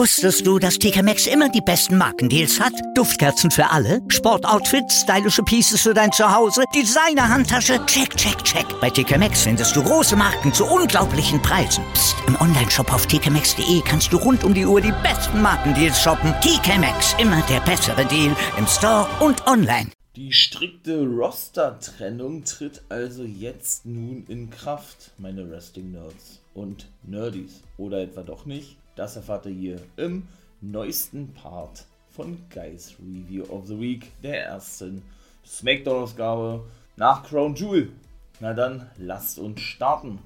Wusstest du, dass TK Maxx immer die besten Markendeals hat? Duftkerzen für alle, Sportoutfits, stylische Pieces für dein Zuhause, Designer-Handtasche, check, check, check. Bei TK Maxx findest du große Marken zu unglaublichen Preisen. Psst. im Onlineshop auf tkmaxx.de kannst du rund um die Uhr die besten Markendeals shoppen. TK Maxx, immer der bessere Deal im Store und online. Die strikte Roster-Trennung tritt also jetzt nun in Kraft, meine Wrestling-Nerds und Nerdies. Oder etwa doch nicht? Das erfahrt ihr hier im neuesten Part von Guys Review of the Week, der ersten Smackdown-Ausgabe nach Crown Jewel. Na dann, lasst uns starten.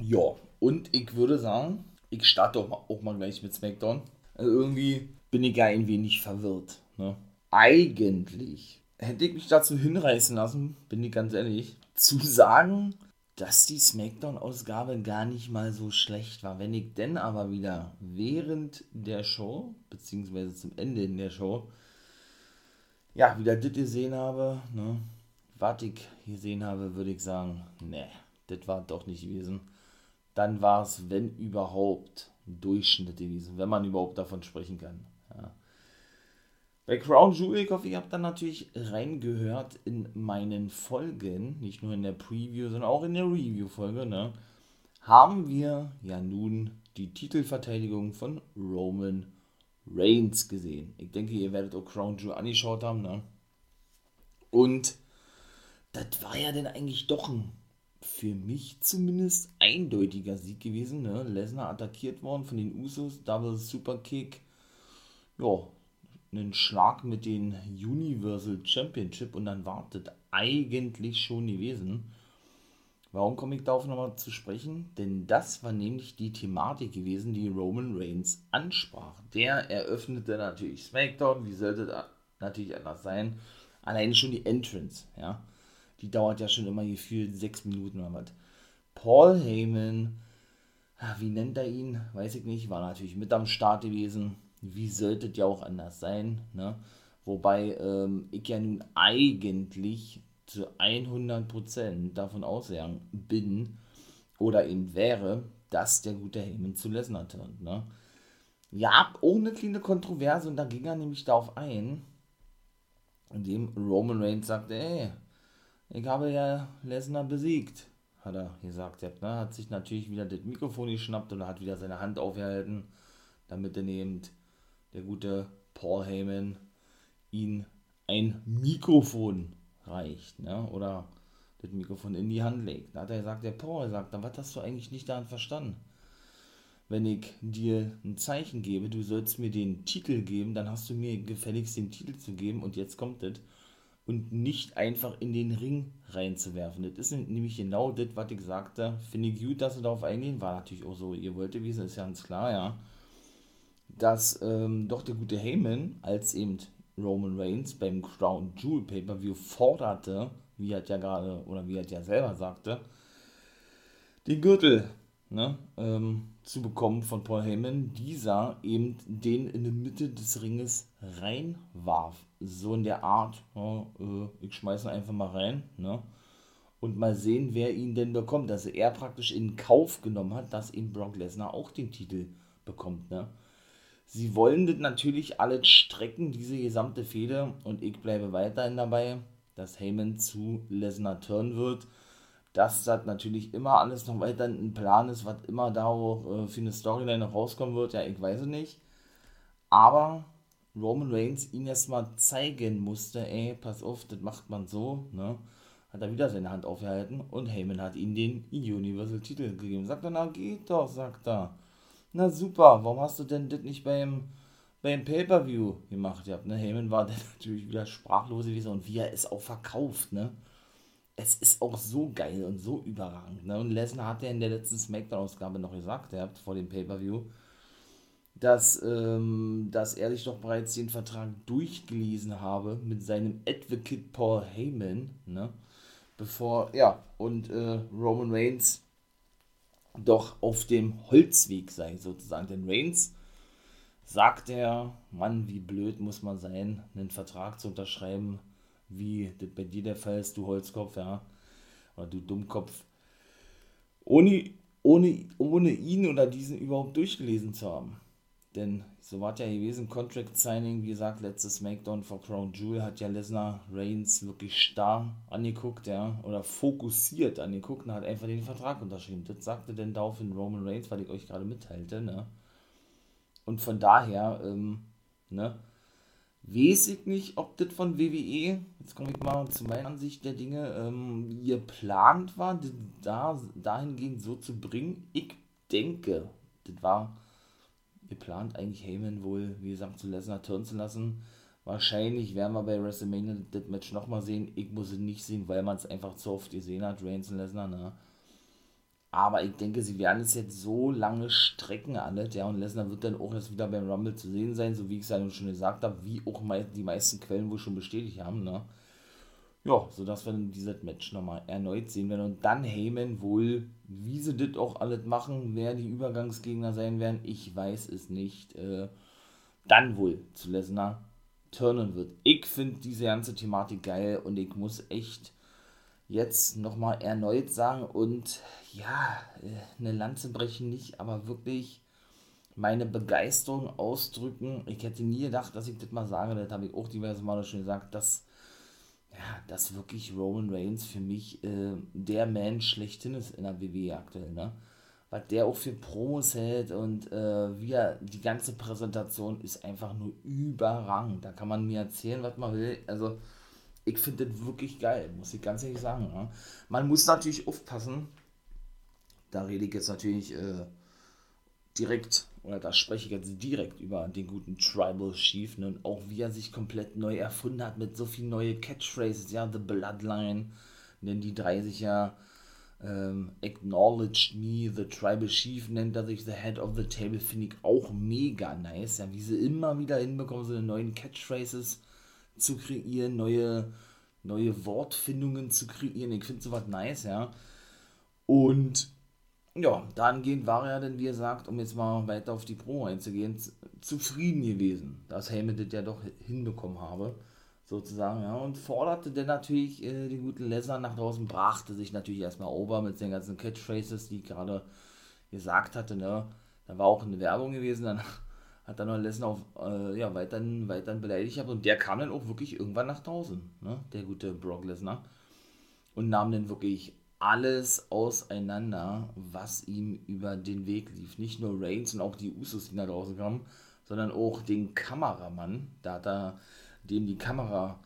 Ja, und ich würde sagen, ich starte auch mal, auch mal gleich mit Smackdown. Also irgendwie bin ich ja ein wenig verwirrt. Ne? Eigentlich hätte ich mich dazu hinreißen lassen, bin ich ganz ehrlich, zu sagen, dass die Smackdown-Ausgabe gar nicht mal so schlecht war. Wenn ich denn aber wieder während der Show, beziehungsweise zum Ende in der Show, ja, wieder das gesehen habe, ne, was ich gesehen habe, würde ich sagen, ne, das war doch nicht gewesen. Dann war es, wenn überhaupt, Durchschnitt gewesen, wenn man überhaupt davon sprechen kann. Bei Crown Jewel, ich hoffe, ihr habt dann natürlich reingehört in meinen Folgen, nicht nur in der Preview, sondern auch in der Review-Folge, ne, haben wir ja nun die Titelverteidigung von Roman Reigns gesehen. Ich denke, ihr werdet auch Crown Jewel angeschaut haben, ne? Und das war ja dann eigentlich doch ein, für mich zumindest, eindeutiger Sieg gewesen, ne? Lesnar attackiert worden von den Usos, Double Super Kick. Ja, einen Schlag mit dem Universal Championship und dann wartet eigentlich schon gewesen. Warum komme ich darauf nochmal zu sprechen? Denn das war nämlich die Thematik gewesen, die Roman Reigns ansprach. Der eröffnete natürlich SmackDown, wie sollte das natürlich anders sein? Allein schon die Entrance, ja. Die dauert ja schon immer gefühlt sechs Minuten oder was. Paul Heyman, wie nennt er ihn? Weiß ich nicht, war natürlich mit am Start gewesen wie sollte es ja auch anders sein, ne? Wobei ähm, ich ja nun eigentlich zu 100% davon ausgegangen bin oder eben wäre, dass der gute Heyman zu Lesnar turnt, ne? Ja, ohne kleine Kontroverse und da ging er nämlich darauf ein, indem Roman Reigns sagte, ey, ich habe ja Lesnar besiegt, hat er gesagt, ne? hat sich natürlich wieder das Mikrofon geschnappt und hat wieder seine Hand aufgehalten, damit er eben der gute Paul Heyman ihn ein Mikrofon reicht, ne? oder das Mikrofon in die Hand legt. Da hat er gesagt, der Paul sagt, dann was hast du eigentlich nicht daran verstanden? Wenn ich dir ein Zeichen gebe, du sollst mir den Titel geben, dann hast du mir gefälligst den Titel zu geben und jetzt kommt das. Und nicht einfach in den Ring reinzuwerfen. Das ist nämlich genau das, was ich sagte. Finde ich gut, dass sie darauf eingehen. War natürlich auch so, ihr wollt wissen, ist ja ganz klar, ja dass ähm, doch der gute Heyman als eben Roman Reigns beim Crown Jewel Pay-Per-View forderte, wie er ja gerade, oder wie er ja selber sagte, den Gürtel ne, ähm, zu bekommen von Paul Heyman, dieser eben den in die Mitte des Ringes reinwarf. So in der Art, ja, äh, ich schmeiße einfach mal rein, ne? Und mal sehen, wer ihn denn bekommt. Also er praktisch in Kauf genommen hat, dass ihm Brock Lesnar auch den Titel bekommt, ne? Sie wollen das natürlich alles strecken, diese gesamte Fehde, und ich bleibe weiterhin dabei, dass Heyman zu Lesnar turn wird. Dass das natürlich immer alles noch weiter ein Plan ist, was immer da auch äh, für eine Storyline noch rauskommen wird, ja, ich weiß es nicht. Aber Roman Reigns ihn erstmal zeigen musste, ey, pass auf, das macht man so, ne? Hat er wieder seine Hand aufgehalten und Heyman hat ihm den Universal-Titel gegeben. Sagt er, na geht doch, sagt er. Na super, warum hast du denn das nicht beim, beim Pay-Per-View gemacht? Ja, ne? Heyman war dann natürlich wieder sprachlos gewesen und wie er es auch verkauft, ne? Es ist auch so geil und so überragend, ne? Und Lesnar hat ja in der letzten Smackdown-Ausgabe noch gesagt, ihr habt vor dem Pay-Per-View, dass, ähm, dass er sich doch bereits den Vertrag durchgelesen habe mit seinem Advocate Paul Heyman, ne? Bevor, ja, und äh, Roman Reigns doch auf dem Holzweg sei, sozusagen. Denn Reigns sagt er, Mann, wie blöd muss man sein, einen Vertrag zu unterschreiben, wie das bei dir der Fall ist, du Holzkopf, ja, oder du Dummkopf, ohne ohne, ohne ihn oder diesen überhaupt durchgelesen zu haben. Denn so war es ja gewesen, Contract Signing, wie gesagt, letztes Smackdown vor Crown Jewel hat ja Lesnar Reigns wirklich starr angeguckt, ja, oder fokussiert angeguckt und hat einfach den Vertrag unterschrieben. Das sagte denn daraufhin Roman Reigns, weil ich euch gerade mitteilte, ne. Und von daher, ähm, ne, weiß ich nicht, ob das von WWE, jetzt komme ich mal zu meiner Ansicht der Dinge, ähm, geplant war, das da, dahingehend so zu bringen. Ich denke, das war geplant, eigentlich Heyman wohl, wie gesagt, zu Lesnar turnen zu lassen. Wahrscheinlich werden wir bei WrestleMania das Match nochmal sehen. Ich muss es nicht sehen, weil man es einfach zu oft gesehen hat, Reigns und Lesnar, ne? Aber ich denke, sie werden es jetzt so lange strecken alles, ja, und Lesnar wird dann auch erst wieder beim Rumble zu sehen sein, so wie ich es ja schon gesagt habe, wie auch die meisten Quellen wohl schon bestätigt haben, ne? Ja, sodass wir dieses Match nochmal erneut sehen werden und dann Heyman wohl, wie sie das auch alles machen, wer die Übergangsgegner sein werden, ich weiß es nicht, äh, dann wohl zu Lesnar turnen wird. Ich finde diese ganze Thematik geil und ich muss echt jetzt nochmal erneut sagen und ja, äh, eine Lanze brechen nicht, aber wirklich meine Begeisterung ausdrücken. Ich hätte nie gedacht, dass ich das mal sage, das habe ich auch diverse Male schon gesagt, dass, ja, dass wirklich Roman Reigns für mich äh, der Mensch schlechthin ist in der WWE aktuell, ne? Was der auch für Promos hält und äh, wie er, die ganze Präsentation ist einfach nur überragend. Da kann man mir erzählen, was man will. Also, ich finde das wirklich geil, muss ich ganz ehrlich sagen. Ja. Man muss natürlich aufpassen, da rede ich jetzt natürlich äh, direkt, oder da spreche ich jetzt direkt über den guten Tribal Chief ne, und auch wie er sich komplett neu erfunden hat mit so vielen neuen Catchphrases, ja, The Bloodline, nennen die drei sich ja ähm, Acknowledged Me, The Tribal Chief nennt er sich, The Head of the Table, finde ich auch mega nice, ja, wie sie immer wieder hinbekommen, so neuen Catchphrases zu kreieren, neue, neue Wortfindungen zu kreieren. Ich finde sowas nice, ja. Und ja, dahingehend war er dann, wie er sagt, um jetzt mal weiter auf die Pro einzugehen, zufrieden gewesen, dass Heyman das ja doch hinbekommen habe, sozusagen, ja, und forderte dann natürlich äh, den guten Lesnar nach draußen, brachte sich natürlich erstmal over mit den ganzen Catchphrases, die ich gerade gesagt hatte, ne, da war auch eine Werbung gewesen, dann hat dann noch Lesnar auf, äh, ja, weiterhin, weiterhin beleidigt gehabt und der kam dann auch wirklich irgendwann nach draußen, ne, der gute Brock Lesnar, und nahm dann wirklich alles auseinander, was ihm über den Weg lief. Nicht nur Reigns und auch die Usos, die nach draußen kamen, sondern auch den Kameramann. Da hat er dem die Kamera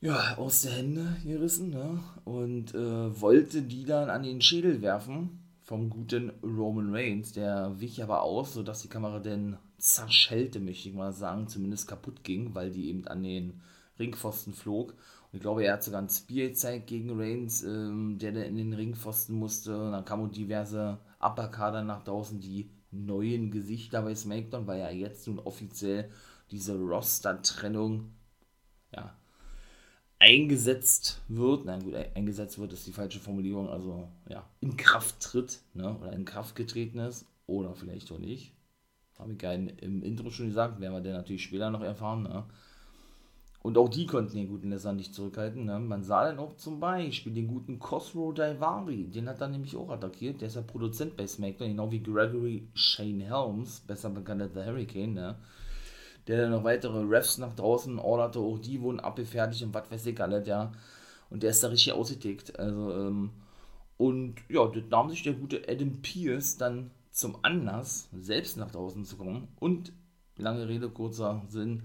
ja, aus der Hände gerissen ne? und äh, wollte die dann an den Schädel werfen vom guten Roman Reigns. Der wich aber aus, sodass die Kamera dann zerschellte, möchte ich mal sagen, zumindest kaputt ging, weil die eben an den Ringpfosten flog ich glaube, er hat sogar ein Spear gezeigt gegen Reigns, ähm, der in den Ringpfosten musste. Und dann kamen diverse Upperkader nach draußen, die neuen Gesichter bei SmackDown, weil ja jetzt nun offiziell diese Roster-Trennung ja, eingesetzt wird. Nein, gut, eingesetzt wird ist die falsche Formulierung, also ja, in Kraft tritt, ne, oder in Kraft getreten ist, oder vielleicht auch nicht. Habe ich keinen im Intro schon gesagt, werden wir dann natürlich später noch erfahren, ne. Und auch die konnten den guten Lesnar nicht zurückhalten. Ne? Man sah dann auch zum Beispiel den guten Cosro Daivari, den hat er nämlich auch attackiert. Der ist ja Produzent bei SmackDown, genau wie Gregory Shane Helms, besser bekannt als The Hurricane. Ne? Der dann noch weitere Refs nach draußen orderte, auch die wurden abgefertigt und was weiß ich alles, ja. Und der ist da richtig ausgetickt. Also, ähm, und ja, das nahm sich der gute Adam Pierce dann zum Anlass, selbst nach draußen zu kommen. Und, lange Rede, kurzer Sinn,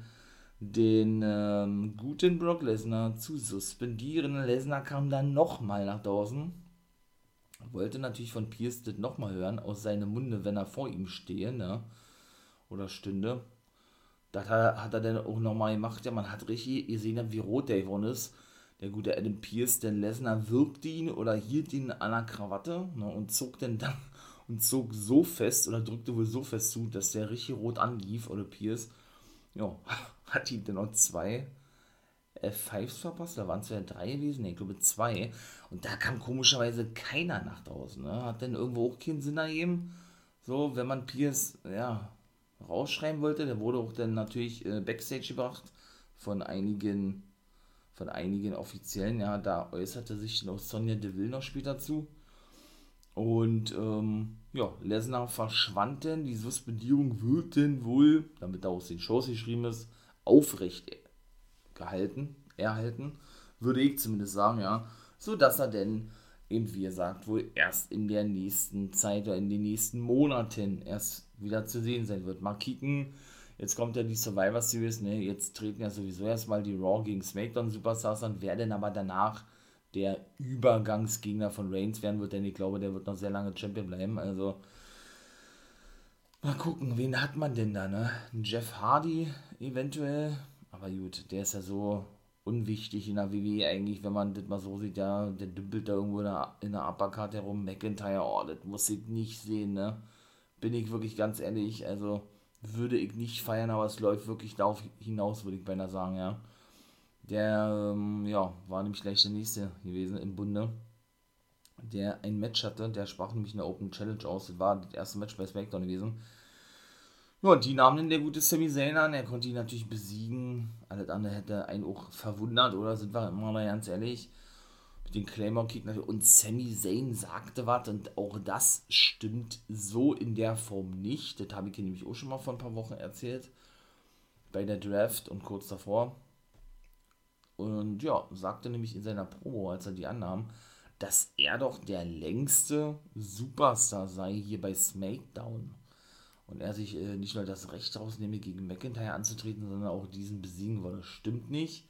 den ähm, guten Brock Lesnar zu suspendieren. Lesnar kam dann nochmal nach draußen. Wollte natürlich von Pierce das nochmal hören, aus seinem Munde, wenn er vor ihm stehe, ne? Oder stünde. Das hat er dann auch nochmal gemacht. Ja, man hat richtig gesehen, wie rot der geworden ist. Der gute Adam Pierce, denn Lesnar wirkte ihn oder hielt ihn an der Krawatte ne, und zog dann dann und zog so fest oder drückte wohl so fest zu, dass der richtig rot anlief oder Pierce. Ja, hat die dann noch zwei F5s verpasst, da waren es ja drei gewesen, nee, ich glaube zwei. Und da kam komischerweise keiner nach draußen. Ne? Hat dann irgendwo auch keinen Sinn ergeben. So, wenn man Pierce, ja, rausschreiben wollte, der wurde auch dann natürlich äh, Backstage gebracht von einigen, von einigen Offiziellen, ja, da äußerte sich noch Sonja Deville noch später zu. Und ähm, ja, Lesnar verschwand denn, die Suspendierung wird denn wohl, damit da aus den Shows geschrieben ist, aufrecht gehalten, erhalten, würde ich zumindest sagen, ja, so dass er denn eben, wie er sagt, wohl erst in der nächsten Zeit oder in den nächsten Monaten erst wieder zu sehen sein wird. Mal kicken, jetzt kommt ja die Survivor Series, ne, jetzt treten ja sowieso erstmal die Raw gegen SmackDown Superstars an, wer denn aber danach der Übergangsgegner von Reigns werden wird, denn ich glaube, der wird noch sehr lange Champion bleiben, also mal gucken, wen hat man denn da, ne? Jeff Hardy eventuell, aber gut, der ist ja so unwichtig in der WWE eigentlich, wenn man das mal so sieht, ja, der dümpelt da irgendwo in der, Uppercard herum, McIntyre, oh, das muss ich nicht sehen, ne? Bin ich wirklich ganz ehrlich, also würde ich nicht feiern, aber es läuft wirklich darauf hinaus, würde ich beinahe sagen, ja. Der, ähm, ja, war nämlich gleich der nächste gewesen im Bunde, der ein Match hatte, der sprach nämlich eine Open Challenge aus, das war das erste Match bei SmackDown gewesen ja, die nahmen dann der gute Sami Zayn an, er konnte ihn natürlich besiegen. Alles andere hätte einen auch verwundert, oder sind wir immer mal ganz ehrlich. Mit dem Claymore-Kick natürlich. Und Sami Zayn sagte was und auch das stimmt so in der Form nicht. Das habe ich hier nämlich auch schon mal vor ein paar Wochen erzählt. Bei der Draft und kurz davor. Und ja, sagte nämlich in seiner Promo, als er die annahm, dass er doch der längste Superstar sei hier bei SmackDown und er sich äh, nicht nur das Recht rausnehme, gegen McIntyre anzutreten, sondern auch diesen besiegen wolle. Stimmt nicht,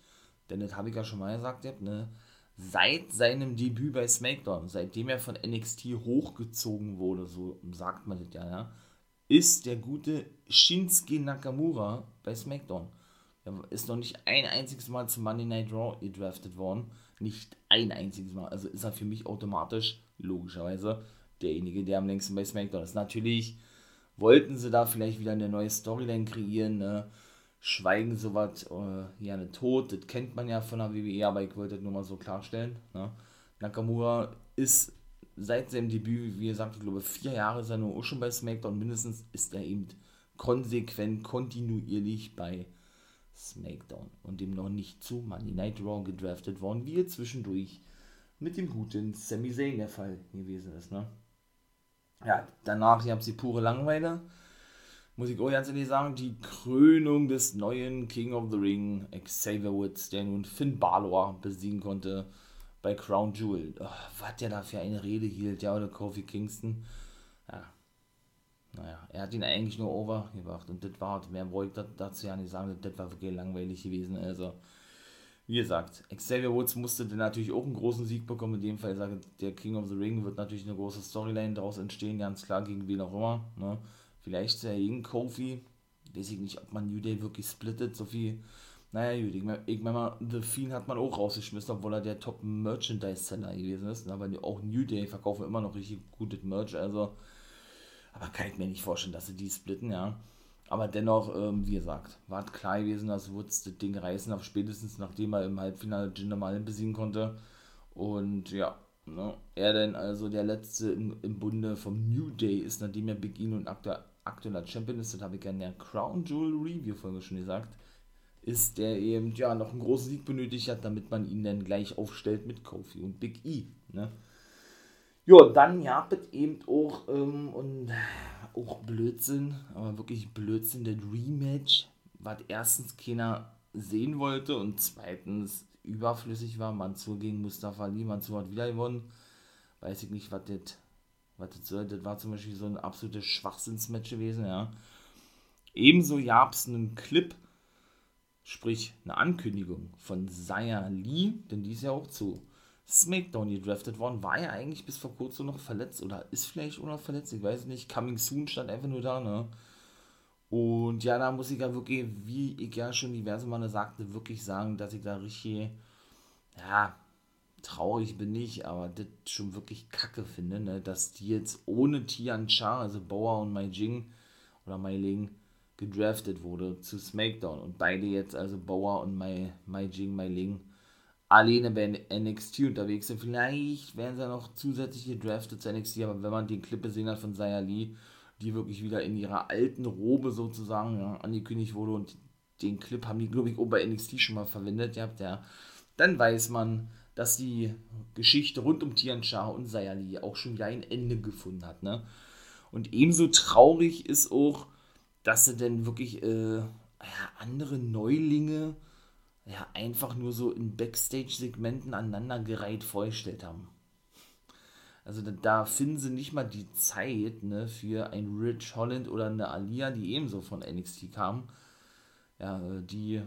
denn das habe ich ja schon mal gesagt, ne? seit seinem Debüt bei SmackDown, seitdem er von NXT hochgezogen wurde, so sagt man das ja, ja ist der gute Shinsuke Nakamura bei SmackDown. Er ist noch nicht ein einziges Mal zum Monday Night Raw gedraftet worden. Nicht ein einziges Mal. Also ist er für mich automatisch, logischerweise, derjenige, der am längsten bei SmackDown ist. Natürlich wollten sie da vielleicht wieder eine neue Storyline kreieren, ne? Schweigen sowas äh, gerne tot, das kennt man ja von der WWE, aber ich wollte das nur mal so klarstellen. Ne? Nakamura ist seit seinem Debüt, wie gesagt, ich glaube, vier Jahre ist er nur auch schon bei SmackDown, mindestens ist er eben konsequent, kontinuierlich bei SmackDown und dem noch nicht zu Money Night Raw gedraftet worden, wie er zwischendurch mit dem guten Sami Zayn der Fall gewesen ist. Ne? ja, danach gab es die pure Langeweile. Muss ich auch ganz ehrlich sagen, die Krönung des neuen King of the Ring, Xavier Woods, der nun Finn Balor besiegen konnte bei Crown Jewel. Oh, was der da für eine Rede hielt, ja, oder Kofi Kingston. Ja, naja, er hat ihn eigentlich nur overgebracht und das war, mehr wollte ich dazu ja nicht sagen, das war wirklich langweilig gewesen. Also, wie gesagt, Xavier Woods musste dann natürlich auch einen großen Sieg bekommen. In dem Fall, sage, der King of the Ring wird natürlich eine große Storyline daraus entstehen, ganz klar, gegen wen auch immer. Ne? Vielleicht ja gegen Kofi. Weiß ich nicht, ob man New Day wirklich splittet, so viel. Naja, gut, ich meine, ich mein mal, The Fiend hat man auch rausgeschmissen, obwohl er der Top-Merchandise-Seller gewesen ist. Aber auch New Day verkaufen immer noch richtig gutes Merch, also. Aber kann ich mir nicht vorstellen, dass sie die splitten, ja. Aber dennoch, ähm, wie gesagt, war klar gewesen, dass Woods das Ding reißen darf, spätestens nachdem er im Halbfinale Jinder Mahal besiegen konnte. Und ja, ne, er denn also der letzte im, im Bunde vom New Day ist, nachdem er Big E und aktueller Champion ist, das habe ich ja in der Crown Jewel Review Folge schon gesagt, ist der eben ja noch einen großen Sieg benötigt hat, damit man ihn dann gleich aufstellt mit Kofi und Big E. Ne? Ja, dann ja, eben auch ähm, und auch Blödsinn, aber wirklich Blödsinn, das Rematch, was erstens keiner sehen wollte und zweitens überflüssig war. Mansur gegen Mustafa Ali, Mansur hat wieder gewonnen. Weiß ich nicht, was das, was das soll. Das war zum Beispiel so ein absolutes Schwachsinnsmatch gewesen, ja. Ebenso gab es einen Clip, sprich eine Ankündigung von Saya Lee, denn die ist ja auch zu SmackDown gedraftet worden, war ja eigentlich bis vor kurzem noch verletzt oder ist vielleicht auch noch verletzt, ich weiß nicht. Coming Soon stand einfach nur da, ne? Und ja, da muss ich ja wirklich, wie ich ja schon diverse Male sagte, wirklich sagen, dass ich da richtig, ja, traurig bin ich, aber das schon wirklich kacke finde, ne? dass die jetzt ohne Tian Cha, also Bauer und Mai Jing oder Mai Ling, gedraftet wurde zu SmackDown und beide jetzt, also Bauer und Mai, Mai Jing, Mai Ling, alleine bei NXT unterwegs sind. Vielleicht werden sie noch zusätzlich gedraftet zu NXT, aber wenn man den Clip gesehen hat von Saya Lee, die wirklich wieder in ihrer alten Robe sozusagen ja, angekündigt wurde und den Clip haben die, glaube ich, auch bei NXT schon mal verwendet, ja, der, dann weiß man, dass die Geschichte rund um Tian Sha und Sayali auch schon wieder ein Ende gefunden hat. Ne? Und ebenso traurig ist auch, dass sie denn wirklich äh, ja, andere Neulinge ja, einfach nur so in Backstage-Segmenten aneinandergereiht vorgestellt haben. Also da, da, finden sie nicht mal die Zeit ne, für ein Rich Holland oder eine Alia, die ebenso von NXT kamen. Ja, die,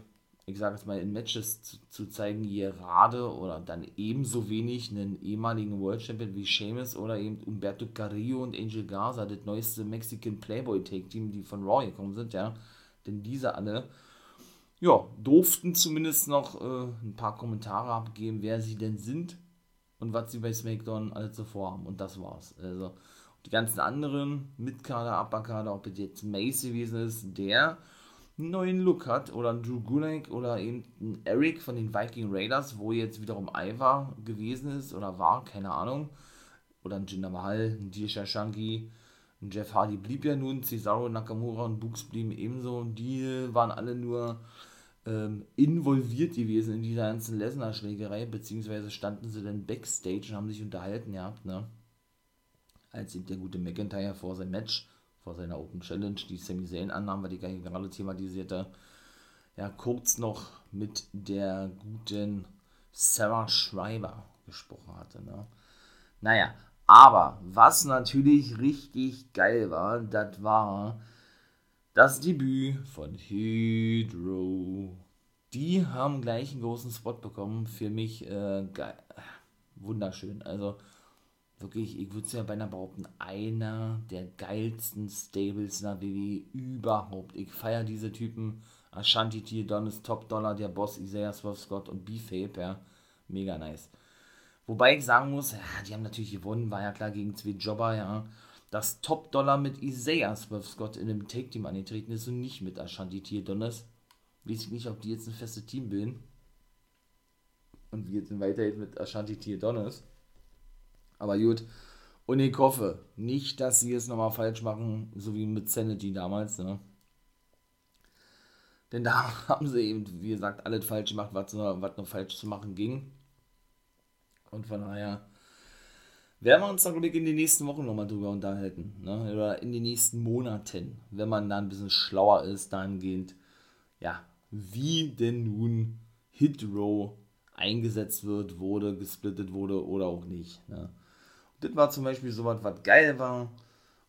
ich sage jetzt mal, in Matches zu, zu zeigen, gerade oder dann ebenso wenig einen ehemaligen World Champion wie Sheamus oder eben Umberto Carrillo und Angel Garza, das neueste Mexican Playboy Take Team, die von Raw gekommen sind, ja. Denn diese alle ja, durften zumindest noch äh, ein paar Kommentare abgeben, wer sie denn sind und was sie bei SmackDown alles so vorhaben. Und das war's. Also die ganzen anderen Mitkader, Upperkader, ob es jetzt Mace gewesen ist, der einen neuen Look hat, oder ein Drew Gulak oder eben ein Eric von den Viking Raiders, wo jetzt wiederum Ivar gewesen ist oder war, keine Ahnung. Oder ein Jinder Mahal, ein Disha Shanky, ein Jeff Hardy blieb ja nun, Cesaro, Nakamura und Books blieben ebenso. Und die waren alle nur ähm, involviert gewesen in dieser ganzen Lesnar-Schlägerei, beziehungsweise standen sie dann Backstage und haben sich unterhalten gehabt, ne? Als der gute McIntyre vor seinem Match, vor seiner Open Challenge, die Sami Zayn annahm, weil die gerade thematisierte, ja, kurz noch mit der guten Sarah Schreiber gesprochen hatte, ne? Naja, aber was natürlich richtig geil war, das war das Debüt von Hydro. Die haben gleich einen großen Spot bekommen. Für mich äh, geil. wunderschön. Also wirklich, ich würde es ja beinahe behaupten, einer der geilsten Stables in der WWE überhaupt. Ich feiere diese Typen. Ashanti T, Donis Top Dollar, der Boss Isaiah Swerve Scott und B-Fape, ja. Mega nice. Wobei ich sagen muss, ja, die haben natürlich gewonnen, war ja klar gegen zwei Jobber, ja dass Top Dollar mit Isaiah Swerve Scott in einem Take-Team angetreten ist und nicht mit Ashanti Tier Donners. Weiß ich nicht, ob die jetzt ein festes Team bilden. Und wir jetzt weiterhin mit Ashanti Tier Donners. Aber gut. Und ich hoffe nicht, dass sie es nochmal falsch machen, so wie mit Sanity damals, ne? Denn da haben sie eben, wie gesagt, alles falsch gemacht, was, was noch falsch zu machen ging. Und von daher werden wir uns da, glaube ich, in den nächsten Wochen nochmal drüber unterhalten. Ne? Oder in den nächsten Monaten, wenn man da ein bisschen schlauer ist, dahingehend, ja, wie denn nun Hit Row eingesetzt wird, wurde, gesplittet wurde oder auch nicht. Ne? das war zum Beispiel sowas, was geil war.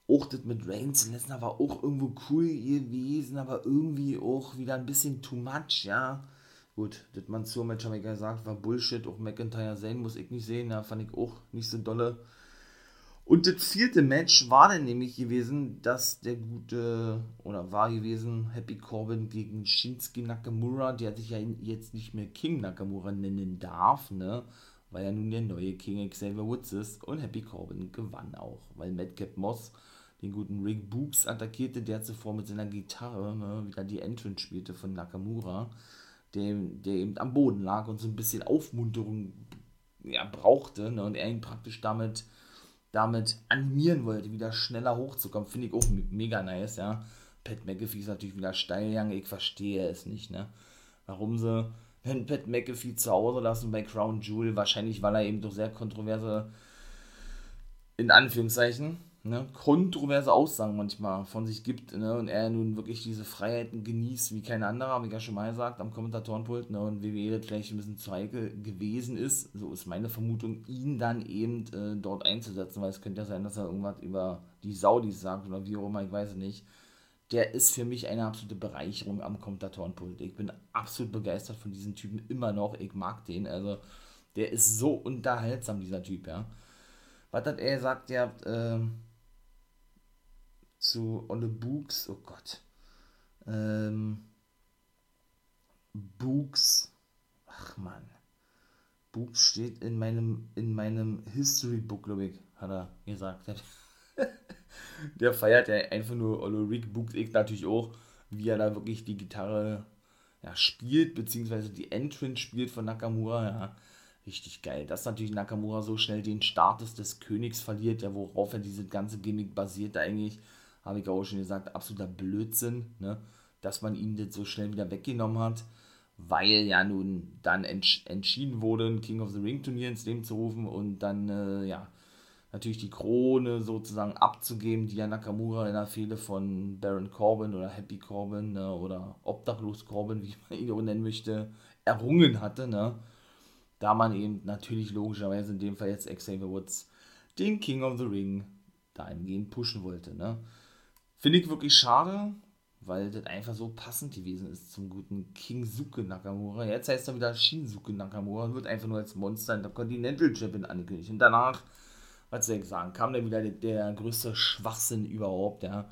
Auch das mit Reigns und Lesnar war auch irgendwo cool gewesen, aber irgendwie auch wieder ein bisschen too much, ja. Gut, das Mansur-Match, habe ich gesagt, war Bullshit. Auch McIntyre sehen muss ich nicht sehen. Da fand ich auch nicht so dolle. Und das vierte Match war dann nämlich gewesen, dass der gute, oder war gewesen, Happy Corbin gegen Shinsuke Nakamura, der sich ja jetzt nicht mehr King Nakamura nennen darf, ne? Weil er nun der neue King Xavier Woods ist. Und Happy Corbin gewann auch, weil Madcap Moss den guten Rick Books attackierte, der zuvor mit seiner Gitarre ne, wieder die Entrance spielte von Nakamura der, der eben am Boden lag und so ein bisschen Aufmunterung ja, brauchte ne, und er ihn praktisch damit, damit animieren wollte, wieder schneller hochzukommen. Finde ich auch mega nice, ja. Pat McAfee ist natürlich wieder steil gegangen, ich verstehe es nicht, ne. Warum sie wenn Pat McAfee zu Hause lassen bei Crown Jewel, wahrscheinlich weil er eben doch sehr kontroverse, in Anführungszeichen, ne, kontroverse Aussagen manchmal von sich gibt ne, und er nun wirklich diese Freiheiten genießt wie kein anderer, habe ich ja schon mal gesagt, am Kommentatorenpult ne, und WWE das vielleicht ein bisschen zu heikel gewesen ist, so ist meine Vermutung, ihn dann eben äh, dort einzusetzen, weil es könnte ja sein, dass er irgendwas über die Saudis sagt oder wie auch immer, ich weiß es nicht. Der ist für mich eine absolute Bereicherung am Kommentatorenpult. Ich bin absolut begeistert von diesem Typen immer noch. Ich mag den. Also, der ist so unterhaltsam, dieser Typ, ja. Was hat er gesagt? Habt, ähm, zu Olle Books, oh Gott. Ähm, Books, ach man. Books steht in meinem, in meinem History Book, glaube ich, hat er gesagt. Der feiert ja einfach nur Olle Rick Books, ich natürlich auch, wie er da wirklich die Gitarre ja, spielt, beziehungsweise die Entrance spielt von Nakamura, ja. Richtig geil. Dass natürlich Nakamura so schnell den Status des Königs verliert, ja, worauf er diese ganze Gimmick basiert eigentlich habe ich auch schon gesagt, absoluter Blödsinn, ne? dass man ihn das so schnell wieder weggenommen hat, weil ja nun dann entsch entschieden wurde, ein King of the Ring Turnier ins Leben zu rufen und dann, äh, ja, natürlich die Krone sozusagen abzugeben, die ja Nakamura in der Fehde von Baron Corbin oder Happy Corbin ne, oder Obdachlos Corbin, wie man ihn auch nennen möchte, errungen hatte, ne? Da man eben natürlich logischerweise in dem Fall jetzt Xavier Woods den King of the Ring dahingehend pushen wollte, ne? Finde ich wirklich schade, weil das einfach so passend gewesen ist zum guten King Suke Nakamura. Jetzt heißt er wieder Shinsuke Nakamura und wird einfach nur als Monster in der Continental Champion angekündigt. Und danach was soll ich sagen, kam dann wieder der, der größte Schwachsinn überhaupt, ja.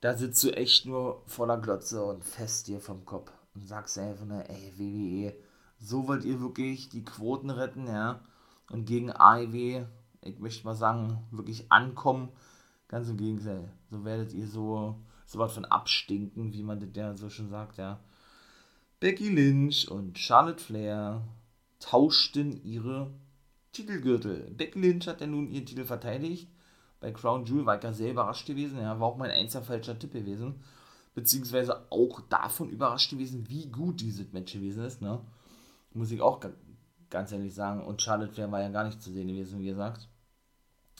Da sitzt du echt nur vor der Glotze und fest dir vom Kopf und sagst einfach nur, ey, WWE, so wollt ihr wirklich die Quoten retten, ja. Und gegen AEW, ich möchte mal sagen, wirklich ankommen. Ganz im Gegenteil. So werdet ihr so, so was von abstinken, wie man ja so schon sagt, ja. Becky Lynch und Charlotte Flair tauschten ihre Titelgürtel. Becky Lynch hat ja nun ihren Titel verteidigt. Bei Crown Jewel war ich ja sehr überrascht gewesen. Ja, war auch mein einziger falscher Tipp gewesen. Beziehungsweise auch davon überrascht gewesen, wie gut dieses Match gewesen ist. Ne? Muss ich auch ganz ehrlich sagen. Und Charlotte Flair war ja gar nicht zu sehen gewesen, wie gesagt.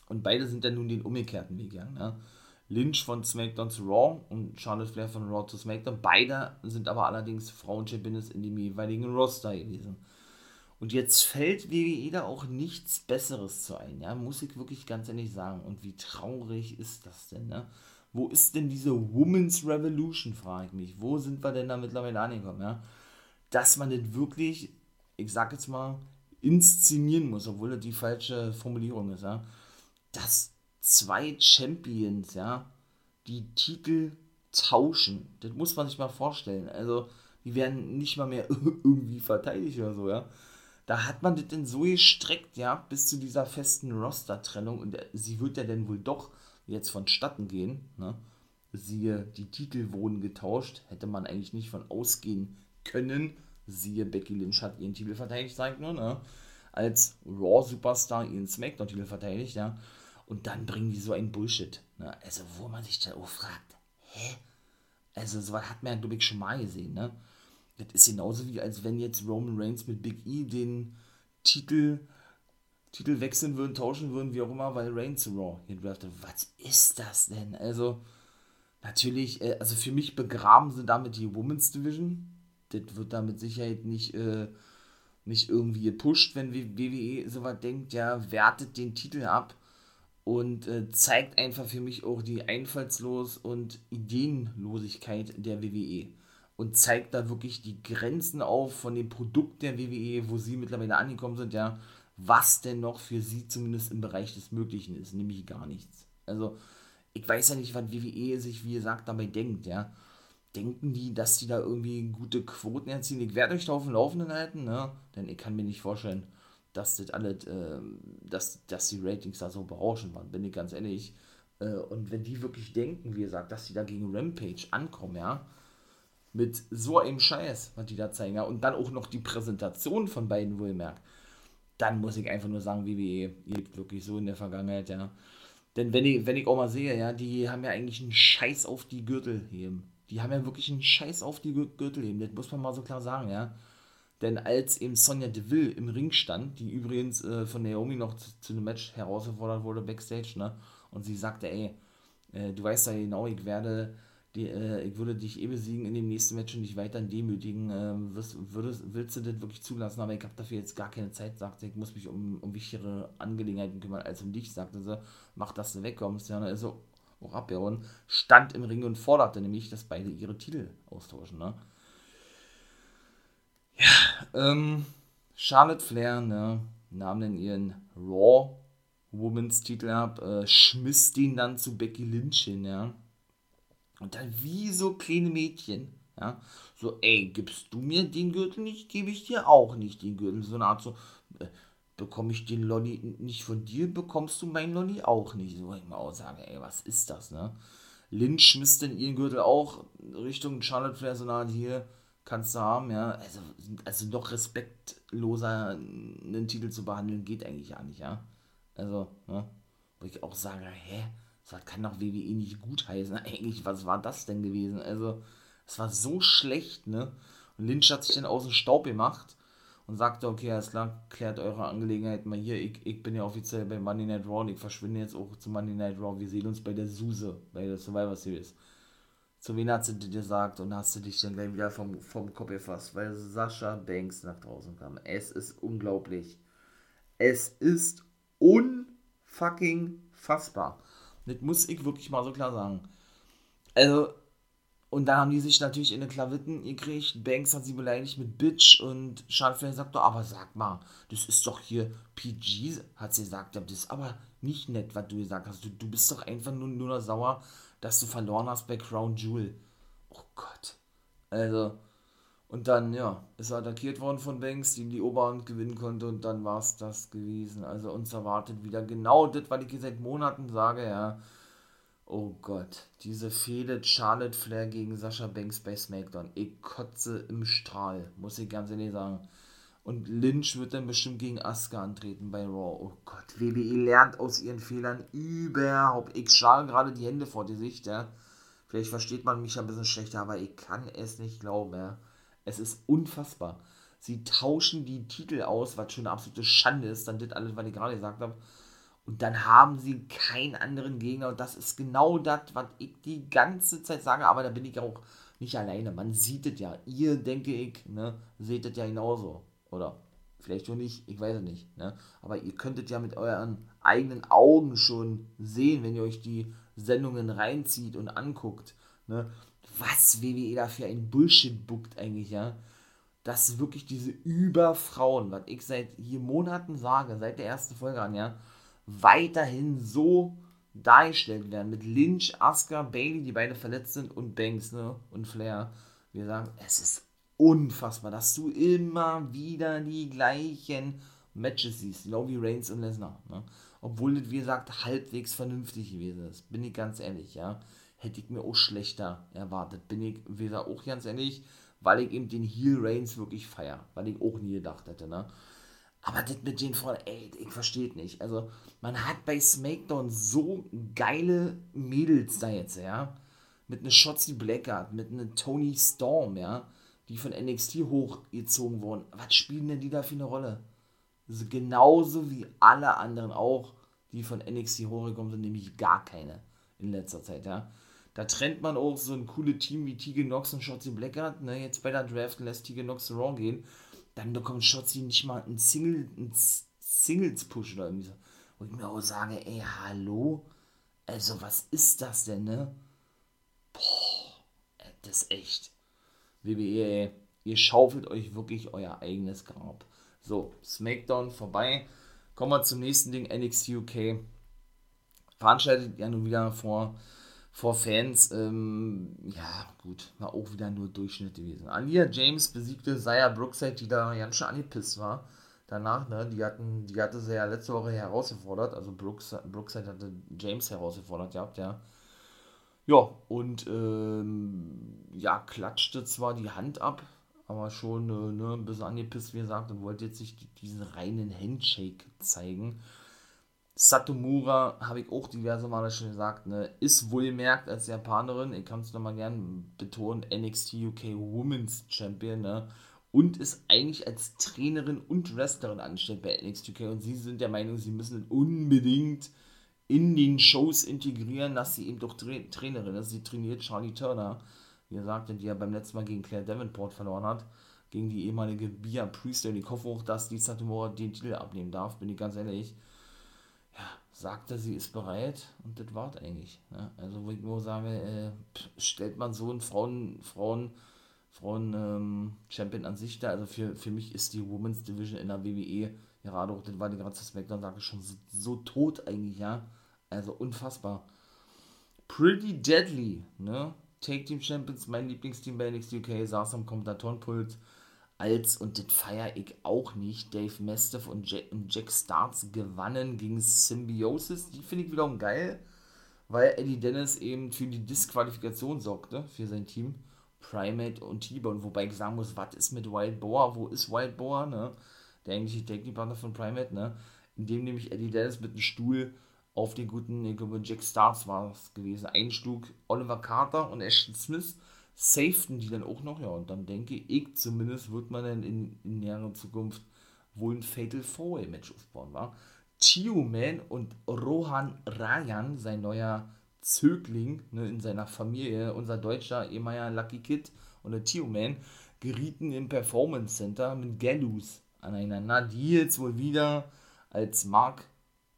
Und beide sind dann nun den umgekehrten Weg gegangen. Ne? Lynch von SmackDown zu Raw und Charlotte Flair von Raw zu SmackDown. Beide sind aber allerdings Frauen-Champions in dem jeweiligen Roster gewesen. Und jetzt fällt WWE da auch nichts Besseres zu ein, ja, muss ich wirklich ganz ehrlich sagen. Und wie traurig ist das denn, ne? Wo ist denn diese Women's Revolution, frage ich mich. Wo sind wir denn da mittlerweile angekommen, ja? Dass man das wirklich, ich sag jetzt mal, inszenieren muss, obwohl das die falsche Formulierung ist, ja? Dass zwei Champions, ja, die Titel tauschen. Das muss man sich mal vorstellen. Also, die werden nicht mal mehr irgendwie verteidigt oder so, ja da hat man das denn so gestreckt, ja, bis zu dieser festen Roster-Trennung und sie wird ja dann wohl doch jetzt vonstatten gehen, ne? Siehe, die Titel wurden getauscht, hätte man eigentlich nicht von ausgehen können. Siehe, Becky Lynch hat ihren Titel verteidigt, sagt nur, ne? Als Raw-Superstar ihren Smackdown-Titel verteidigt, ja. Und dann bringen die so einen Bullshit, ne? Also, wo man sich da auch fragt, hä? Also, sowas hat man ja, glaube ich, schon mal gesehen, ne? Das ist genauso wie, als wenn jetzt Roman Reigns mit Big E den Titel, Titel wechseln würden, tauschen würden, wie auch immer, weil Reigns zu Raw gedraftet Was ist das denn? Also, natürlich, äh, also für mich begraben sie damit die Women's Division. Das wird da mit Sicherheit nicht, äh, nicht irgendwie gepusht, wenn WWE sowas denkt, ja, wertet den Titel ab und äh, zeigt einfach für mich auch die Einfallslos- und Ideenlosigkeit der WWE und zeigt da wirklich die Grenzen auf von dem Produkt der WWE, wo sie mittlerweile angekommen sind, ja, was denn noch für sie zumindest im Bereich des Möglichen ist, nämlich gar nichts. Also, ich weiß ja nicht, was WWE sich, wie gesagt, dabei denkt, ja. Denken die, dass sie da irgendwie gute Quoten erzielen? Ich werde euch da auf dem Laufenden halten, ne? Denn ich kann mir nicht vorstellen, dass das alles, äh, dass, dass die Ratings da so berauschend waren, bin ich ganz ehrlich. Äh, und wenn die wirklich denken, wie gesagt, dass sie da gegen Rampage ankommen, ja, mit so einem Scheiß, was die da zeigen, ja, und dann auch noch die Präsentation von beiden wohlmerkt, dann muss ich einfach nur sagen, WWE lebt wirklich so in der Vergangenheit, ja. Denn wenn ich, wenn ich auch mal sehe, ja, die haben ja eigentlich einen Scheiß auf die Gürtel heben. Die haben ja wirklich einen Scheiß auf die Gürtel heben, das muss man mal so klar sagen, ja. Denn als eben Sonja Deville im Ring stand, die übrigens äh, von Naomi noch zu, zu, einem Match herausgefordert wurde backstage, ne, und sie sagte, ey, äh, du weißt ja genau, ich werde die, äh, ich würde dich eh besiegen in dem nächsten Match und dich weiter demütigen. Ähm, wirst, würdest, willst du das wirklich zulassen? Aber ich habe dafür jetzt gar keine Zeit, sagte ich, muss mich um, um wichtigere Angelegenheiten kümmern als um dich, sagte sie. Mach, dass du wegkommst. Ja, also auch abgehauen, stand im Ring und forderte nämlich, dass beide ihre Titel austauschen. Ne? Ja, ähm, Charlotte Flair ne, nahm dann ihren Raw Women's Titel ab, äh, schmiss den dann zu Becky Lynch hin, ja und dann wie so kleine Mädchen, ja, so, ey, gibst du mir den Gürtel nicht, gebe ich dir auch nicht den Gürtel. So eine Art so, äh, bekomme ich den Lolli nicht von dir, bekommst du meinen Lolli auch nicht. So, ich mal auch sage, ey, was ist das, ne? Lynch schmiss denn ihren Gürtel auch Richtung Charlotte Flair, so eine Art hier, kannst du haben, ja. Also, also doch respektloser einen Titel zu behandeln, geht eigentlich ja nicht, ja. Also, ne? Wo ich auch sage, hä? Das kann doch WWE nicht gut heißen. Eigentlich, was war das denn gewesen? Also, es war so schlecht, ne? Und Lynch hat sich dann aus dem Staub gemacht und sagte, okay, alles klar, klärt eure Angelegenheit mal hier. Ich, ich bin ja offiziell bei Monday Night Raw und ich verschwinde jetzt auch zu Monday Night Raw. Wir sehen uns bei der Suse, bei der Survivor Series. Zu wen hat sie dir gesagt und hast du dich dann gleich wieder vom, vom Kopf gefasst, weil Sascha Banks nach draußen kam. Es ist unglaublich. Es ist unfucking fassbar. Das muss ich wirklich mal so klar sagen. Also, und dann haben die sich natürlich in den Klavitten gekriegt. Banks hat sie beleidigt mit Bitch und Charlotte sagt doch, aber sag mal, das ist doch hier PG, hat sie gesagt. Das ist aber nicht nett, was du gesagt hast. Du, du bist doch einfach nur, nur sauer, dass du verloren hast bei Crown Jewel. Oh Gott. Also, und dann, ja, ist er attackiert worden von Banks, die die Oberhand gewinnen konnte und dann war es das gewesen. Also uns erwartet wieder genau das, was ich seit Monaten sage, ja. Oh Gott, diese Fehde Charlotte Flair gegen Sascha Banks bei SmackDown. Ich kotze im Strahl, muss ich ganz ehrlich sagen. Und Lynch wird dann bestimmt gegen Asuka antreten bei Raw. Oh Gott, WWE lernt aus ihren Fehlern überhaupt. Ich schlage gerade die Hände vor die Sicht, ja. Vielleicht versteht man mich ein bisschen schlechter, aber ich kann es nicht glauben, ja. Es ist unfassbar. Sie tauschen die Titel aus, was schon eine absolute Schande ist, dann das alles, was ich gerade gesagt habe. Und dann haben sie keinen anderen Gegner. Und das ist genau das, was ich die ganze Zeit sage. Aber da bin ich auch nicht alleine. Man sieht es ja. Ihr, denke ich, ne, seht es ja genauso. Oder vielleicht auch nicht, ich weiß es nicht. Ne? Aber ihr könntet ja mit euren eigenen Augen schon sehen, wenn ihr euch die Sendungen reinzieht und anguckt. Ne? was WWE da für ein Bullshit buckt eigentlich, ja. Dass wirklich diese Überfrauen, was ich seit hier Monaten sage, seit der ersten Folge an, ja, weiterhin so dargestellt werden. Mit Lynch, Asuka, Bailey, die beide verletzt sind, und Banks, ne, und Flair. Wir sagen, es ist unfassbar, dass du immer wieder die gleichen Matches siehst, genau wie Reigns und Lesnar, ne. Obwohl das, wie gesagt, halbwegs vernünftig gewesen ist, bin ich ganz ehrlich, ja hätte ich mir auch schlechter erwartet. Bin ich wieder auch ganz ehrlich, weil ich eben den Heel Reigns wirklich feier, weil ich auch nie gedacht hätte, ne? Aber das mit den Frauen, ey, ich verstehe nicht. Also, man hat bei SmackDown so geile Mädels da jetzt, ja. Mit einer Shotzi Blackheart, mit einer Tony Storm, ja. Die von NXT hochgezogen wurden. Was spielen denn die da für eine Rolle? Also genauso wie alle anderen auch, die von NXT hochgekommen sind, nämlich gar keine in letzter Zeit, ja. Da trennt man auch so ein cooles Team wie Tegan Nox und Shotzi Blackheart. Ne? Jetzt bei der Draft lässt Tegan Nox Raw gehen. Dann bekommt Shotzi nicht mal einen, Single, einen Singles-Push oder irgendwie so. Wo ich mir auch sage, ey, hallo? Also, was ist das denn, ne? Boah, das ist echt. WWE, ihr schaufelt euch wirklich euer eigenes Grab. So, Smackdown vorbei. Kommen wir zum nächsten Ding, NXT UK. Veranstaltet ja nun wieder vor vor Fans, ähm, ja, gut, war auch wieder nur Durchschnitt gewesen. Alia James besiegte Saya Brookside, die da ganz schön angepisst war. Danach, ne, die hatten, die hatte sie ja letzte Woche herausgefordert, also Brooks, Brookside hatte James herausgefordert gehabt, ja. Ja, und ähm, ja, klatschte zwar die Hand ab, aber schon äh, ne, ein bisschen angepisst, wie gesagt, und wollte jetzt sich diesen reinen Handshake zeigen. Satomura, habe ich auch diverse Male schon gesagt, ne, ist wohlmerkt als Japanerin, ich kann es nochmal gern betonen, NXT UK Women's Champion, ne, und ist eigentlich als Trainerin und Wrestlerin angestellt bei NXT UK und sie sind der Meinung, sie müssen unbedingt in den Shows integrieren, dass sie eben doch Tra Trainerin ist. Sie trainiert Charlie Turner, wie gesagt, die ja beim letzten Mal gegen Claire Davenport verloren hat, gegen die ehemalige Bia Priester. Und ich hoffe auch, dass die Satomura den Titel abnehmen darf, bin ich ganz ehrlich sagte, sie ist bereit und das war eigentlich. Ne? Also wo ich nur sage, äh, stellt man so einen Frauen, Frauen, Frauen ähm, Champion an sich da. Also für, für mich ist die Women's Division in der WWE, gerade auch, das war die ganze Smackdown, sage ich schon, so, so tot eigentlich, ja. Also unfassbar. Pretty Deadly, ne? Take Team Champions, mein Lieblingsteam bei NXT UK, saß am Kommentatorenpult als, und das feiere ich auch nicht, Dave Mastiff und Jack, und Jack Starts gewannen gegen Symbiosis. Die finde ich wiederum geil, weil Eddie Dennis eben für die Disqualifikation sorgte für sein Team. Primate und T-Bone, wobei ich sagen muss, was ist mit Wild Boar? Wo ist Wild Boar, ne? Der eigentliche Technikpartner von Primate, ne? Indem nämlich Eddie Dennis mit einem Stuhl auf den guten, ich glaube, Jack Starks war es gewesen, einschlug Oliver Carter und Ashton Smith safeten die dann auch noch, ja, und dann denke ich zumindest, wird man dann in, in näherer Zukunft wohl ein Fatal Four Match aufbauen, war. Tio Man und Rohan Rayan, sein neuer Zögling ne, in seiner Familie, unser deutscher ehemaliger Lucky Kid und der Tio Man, gerieten im Performance Center mit Gallus aneinander, die jetzt wohl wieder als Mark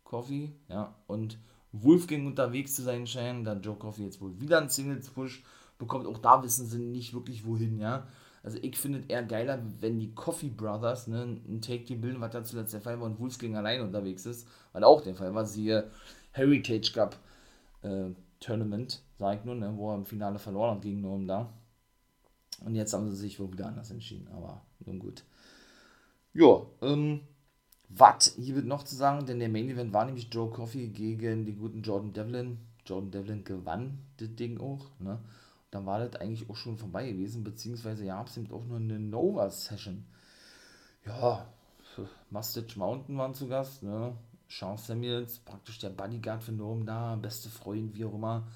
Coffee ja, und Wolfgang unterwegs zu sein scheinen, da Joe Coffee jetzt wohl wieder einen Singles-Push bekommt. Auch da wissen sie nicht wirklich wohin, ja. Also ich finde es eher geiler, wenn die Coffee Brothers ne, ein Take-Team bilden, was da zuletzt der Fall war und Wolfgang allein unterwegs ist, weil auch der Fall war, siehe Heritage Cup äh, Tournament, sag ich nur, ne, wo er im Finale verloren hat gegen Norm da. Und jetzt haben sie sich wohl wieder anders entschieden, aber nun gut. Ja, ähm, was hier wird noch zu sagen, denn der Main Event war nämlich Joe Coffey gegen den guten Jordan Devlin. Jordan Devlin gewann das Ding auch, ne? Dann war das eigentlich auch schon vorbei gewesen, beziehungsweise ja, es eben auch nur eine Nova-Session. Ja, Mustache Mountain waren zu Gast, ne? Sean Samuels, praktisch der Bodyguard für Norm da, beste Freund, wie auch immer,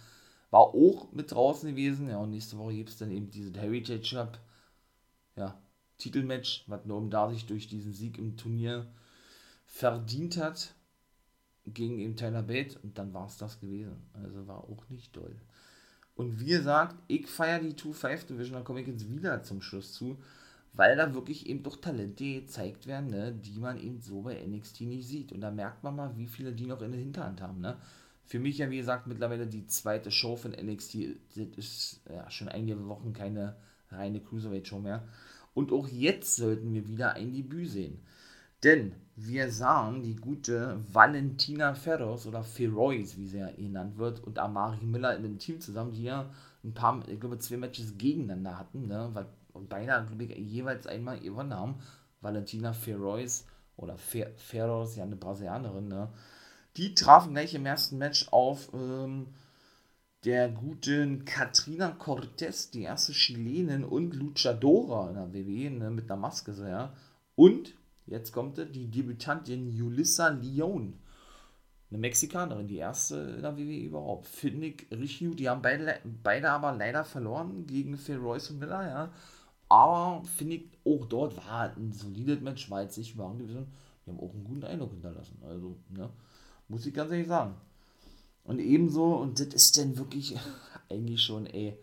war auch mit draußen gewesen. Ja, und nächste Woche gibt es dann eben diese Heritage Cup, ja, Titelmatch, was Norm da sich durch diesen Sieg im Turnier verdient hat gegen eben Tyler Bate und dann war es das gewesen. Also war auch nicht doll. Und wie gesagt, ich feiere die 2-5 Division, da komme ich jetzt wieder zum Schluss zu, weil da wirklich eben doch Talente gezeigt werden, ne, die man eben so bei NXT nicht sieht. Und da merkt man mal, wie viele die noch in der Hinterhand haben. Ne? Für mich ja, wie gesagt, mittlerweile die zweite Show von NXT. Das ist ja schon einige Wochen keine reine Cruiserweight-Show mehr. Und auch jetzt sollten wir wieder ein Debüt sehen. Denn wir sahen die gute Valentina Ferros oder Feroz, wie sie ja genannt wird, und Amari Miller in einem Team zusammen, die ja ein paar, ich glaube, zwei Matches gegeneinander hatten, ne? Und beide, glaube ich, jeweils einmal gewonnen haben. Valentina Feroz oder Fer ja, eine Brasilianerin, ne? Die trafen gleich im ersten Match auf ähm, der guten Katrina Cortez, die erste Chilenin und Luchadora in der WWE, ne? Mit einer Maske, so, ja. Und Jetzt kommt die Debütantin Julissa Leon. Eine Mexikanerin, die erste in der WWE überhaupt. Finde ich richtig gut. Die haben beide, beide aber leider verloren gegen Phil Royce und Miller, ja. Aber finde ich, auch dort war ein solides Match, war jetzt nicht überragend gewesen. Die haben auch einen guten Eindruck hinterlassen. Also, ne, muss ich ganz ehrlich sagen. Und ebenso, und das ist denn wirklich eigentlich schon, ey,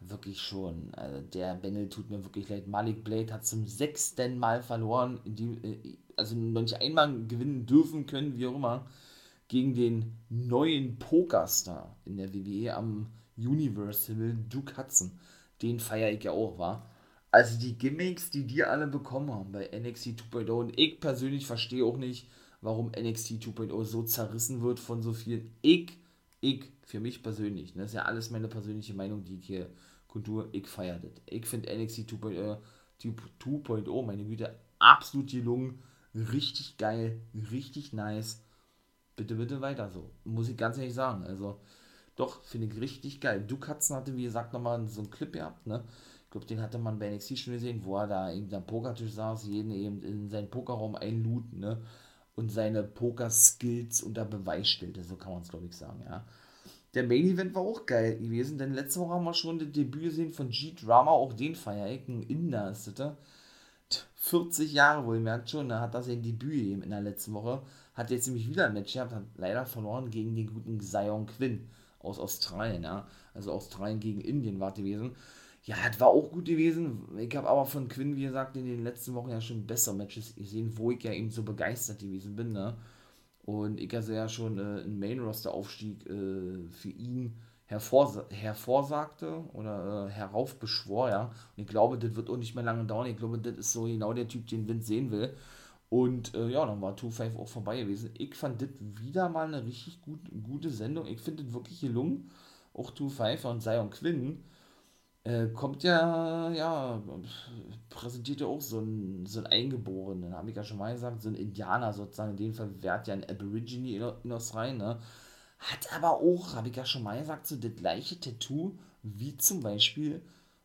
wirklich schon. Also der Bengel tut mir wirklich leid. Malik Blade hat zum sechsten Mal verloren, die, äh, also noch nicht einmal gewinnen dürfen können, wie auch immer, gegen den neuen Pokerstar in der WWE am Universal, Duke Hudson. Den feiere ich ja auch, war. Also die Gimmicks, die die alle bekommen haben bei NXT 2.0 und ich persönlich verstehe auch nicht, warum NXT 2.0 so zerrissen wird von so vielen. Ich, ich, für mich persönlich, ne, das ist ja alles meine persönliche Meinung, die ich hier Kultur, ich feiere das. Ich finde NXT 2.0, 2.0, meine Güte, absolut gelungen, richtig geil, richtig nice. Bitte, bitte weiter so. Muss ich ganz ehrlich sagen. Also, doch, finde ich richtig geil. Du Katzen hatte, wie gesagt, nochmal so einen Clip gehabt, ne? Ich glaube, den hatte man bei NXT schon gesehen, wo er da irgendwie Pokertisch saß, jeden eben in seinen Pokerraum einlud, ne? Und seine Poker-Skills unter Beweis stellte, so kann man es, glaube ich, sagen, ja. Der Main Event war auch geil gewesen, denn letzte Woche haben wir schon das Debüt gesehen von G-Drama, auch den Feierecken Inder ist das. 40 Jahre wohl, merkt schon, da hat das sein Debüt gegeben in der letzten Woche. Hat jetzt nämlich wieder ein Match gehabt, hat leider verloren gegen den guten Zion Quinn aus Australien, ja. Also Australien gegen Indien war gewesen. Ja, das war auch gut gewesen. Ich habe aber von Quinn, wie gesagt, in den letzten Wochen ja schon bessere Matches gesehen, wo ich ja eben so begeistert gewesen bin, ne. Und ich also ja schon äh, einen Main-Roster-Aufstieg äh, für ihn hervor, hervorsagte oder äh, heraufbeschwor, ja. Und ich glaube, das wird auch nicht mehr lange dauern. Ich glaube, das ist so genau der Typ, den Vince sehen will. Und äh, ja, dann war 2-5 auch vorbei gewesen. Ich fand das wieder mal eine richtig gut, gute Sendung. Ich finde das wirklich gelungen. Auch 2-5 und Zion Quinn äh, kommt ja, ja, präsentiert ja auch so ein, so ein Eingeborenen, habe ich ja schon mal gesagt, so ein Indianer sozusagen, in dem Fall wärt ja ein Aborigine in, in Australien, ne? Hat aber auch, habe ich ja schon mal gesagt, so das gleiche Tattoo wie zum Beispiel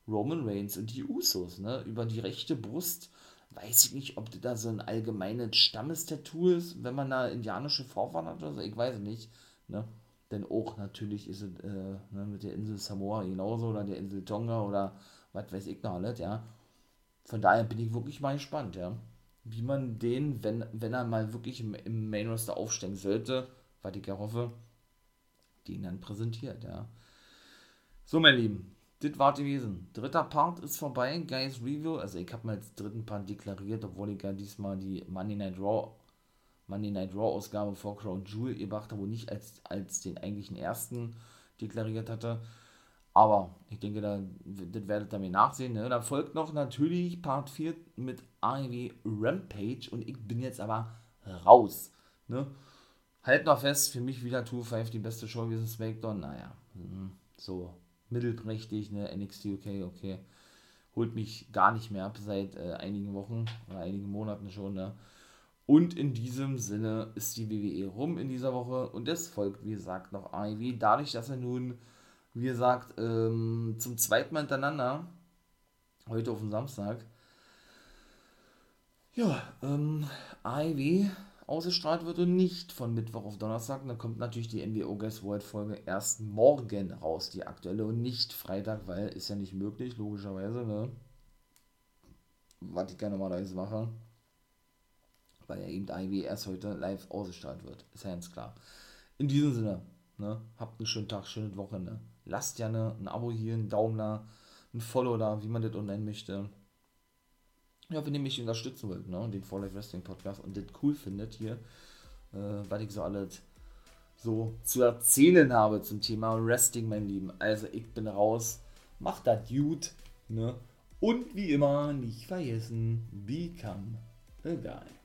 Roman Reigns und die Usos, ne? Über die rechte Brust. Weiß ich nicht, ob das da so ein allgemeines Stammestattoo ist, wenn man da indianische Vorfahren hat oder so. Ich weiß nicht, ne? Denn auch natürlich ist es äh, ne, mit der Insel Samoa genauso oder der Insel Tonga oder was weiß ich noch alles, ja. Von daher bin ich wirklich mal gespannt, ja. Wie man den, wenn, wenn er mal wirklich im, im Main Roster aufsteigen sollte, was ich ja hoffe, den dann präsentiert, ja. So, mein Lieben, das war gewesen. Dritter Part ist vorbei, Guys Review. Also ich habe mal als dritten Part deklariert, obwohl ich ja diesmal die Monday Night Raw Monday Night Raw Ausgabe vor Crown Jewel gebracht habe, wo nicht als, als den eigentlichen ersten deklariert hatte. Aber ich denke, da, das werdet ihr mir nachsehen. Ne? Da folgt noch natürlich Part 4 mit AEW Rampage und ich bin jetzt aber raus. Ne? Halt noch fest, für mich wieder 2-5 die beste Show gewesen, SmackDown. Naja, hm, so mittelprächtig, ne? NXT UK, okay. Holt mich gar nicht mehr ab seit äh, einigen Wochen oder einigen Monaten schon, ne? Und in diesem Sinne ist die WWE rum in dieser Woche und es folgt, wie gesagt, noch AEW. Dadurch, dass er nun, wie gesagt, ähm, zum zweiten Mal hintereinander, heute auf dem Samstag, ja, ähm, AEW ausgestrahlt wird und nicht von Mittwoch auf Donnerstag. Dann kommt natürlich die NWO Guess World Folge erst morgen raus, die aktuelle, und nicht Freitag, weil ist ja nicht möglich, logischerweise, ne? Was ich gerne normalerweise mache weil ja eben IW erst heute live ausgestrahlt wird. Ist ja ganz klar. In diesem Sinne, ne, habt einen schönen Tag, schöne Woche. Ne? Lasst ja ne, ein Abo hier, einen Daumen da, ein Follow da, wie man das nennen möchte. Ja, wenn ihr mich unterstützen wollt, ne, den For Life Wrestling Podcast und das cool findet hier, äh, was ich so alles so zu erzählen habe zum Thema Wrestling, mein Lieben. Also, ich bin raus. Macht das gut, ne? Und wie immer, nicht vergessen, become a guy.